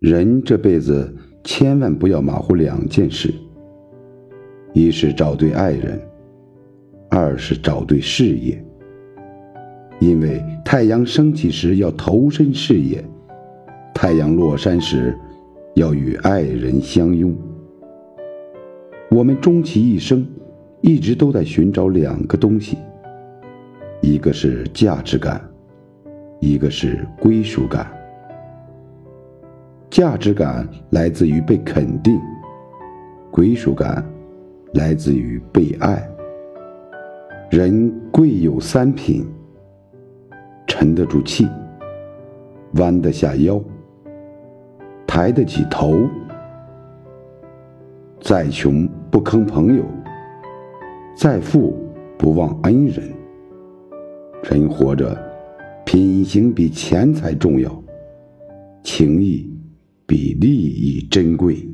人这辈子千万不要马虎两件事：一是找对爱人，二是找对事业。因为太阳升起时要投身事业，太阳落山时要与爱人相拥。我们终其一生，一直都在寻找两个东西：一个是价值感，一个是归属感。价值感来自于被肯定，归属感来自于被爱。人贵有三品。沉得住气，弯得下腰，抬得起头。再穷不坑朋友，再富不忘恩人。人活着，品行比钱财重要，情义比利益珍贵。